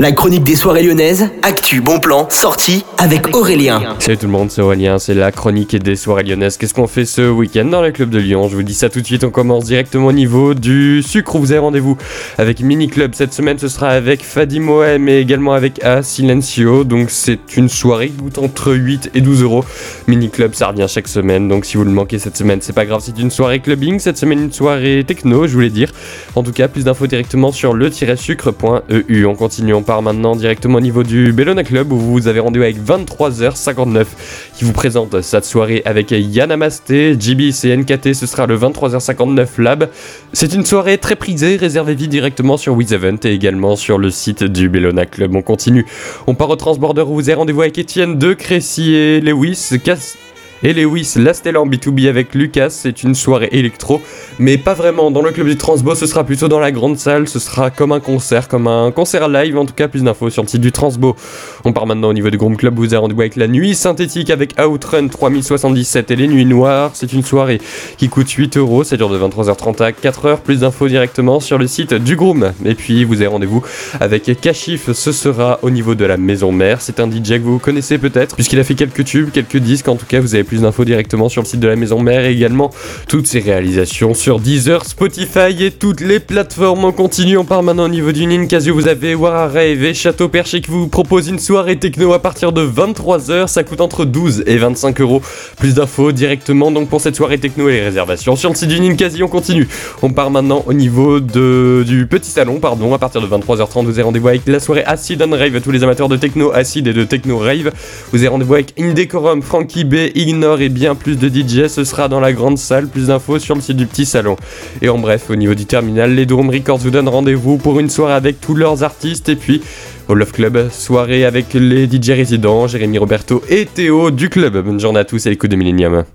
La chronique des soirées lyonnaises, actu, bon plan, sortie avec Aurélien. Salut tout le monde, c'est Aurélien, c'est la chronique des soirées lyonnaises. Qu'est-ce qu'on fait ce week-end dans le club de Lyon? Je vous dis ça tout de suite, on commence directement au niveau du sucre. Vous avez rendez-vous avec Mini Club. Cette semaine, ce sera avec Fadi Mohem et également avec A Silencio. Donc c'est une soirée qui coûte entre 8 et 12 euros. Mini Club, ça revient chaque semaine. Donc si vous le manquez cette semaine, c'est pas grave, c'est une soirée clubbing. Cette semaine, une soirée techno, je voulais dire. En tout cas, plus d'infos directement sur le-sucre.eu. On continue, on part maintenant directement au niveau du Bellona Club où vous avez rendez-vous avec 23h59 qui vous présente cette soirée avec Yann Amasté, JBC et NKT. Ce sera le 23h59 Lab. C'est une soirée très prisée, réservez-vous directement sur WizEvent et également sur le site du Bellona Club. On continue. On part au Transborder où vous avez rendez-vous avec Étienne de Crécy et Lewis. Casse et Lewis Stella en B2B avec Lucas. C'est une soirée électro, mais pas vraiment. Dans le club du Transbo, ce sera plutôt dans la grande salle. Ce sera comme un concert, comme un concert live. En tout cas, plus d'infos sur le site du Transbo. On part maintenant au niveau du Groupe Club. Vous avez rendez-vous avec la nuit synthétique avec Outrun 3077 et les nuits noires. C'est une soirée qui coûte 8 euros. Ça dure de 23h30 à 4h. Plus d'infos directement sur le site du Groom. Et puis, vous avez rendez-vous avec Kashif. Ce sera au niveau de la maison mère. C'est un DJ que vous connaissez peut-être, puisqu'il a fait quelques tubes, quelques disques. En tout cas, vous avez plus d'infos directement sur le site de la maison mère et également toutes ses réalisations sur Deezer, Spotify et toutes les plateformes. On continue, on part maintenant au niveau du Ninkazio. Vous avez Wara Rave et Château Perché qui vous propose une soirée techno à partir de 23h. Ça coûte entre 12 et 25 euros. Plus d'infos directement donc pour cette soirée techno et les réservations sur le site du Ninkasi. On continue. On part maintenant au niveau de, du petit salon, pardon. À partir de 23h30, vous avez rendez-vous avec la soirée Acid and Rave. Tous les amateurs de techno acide et de techno rave. Vous avez rendez-vous avec Indecorum, Frankie B, Et bien plus de DJ, ce sera dans la grande salle. Plus d'infos sur le site du petit salon. Et en bref, au niveau du terminal, les Dome Records vous donnent rendez-vous pour une soirée avec tous leurs artistes. Et puis, au Love Club, soirée avec les DJ résidents, Jérémy Roberto et Théo du club. Bonne journée à tous et les coups de Millennium.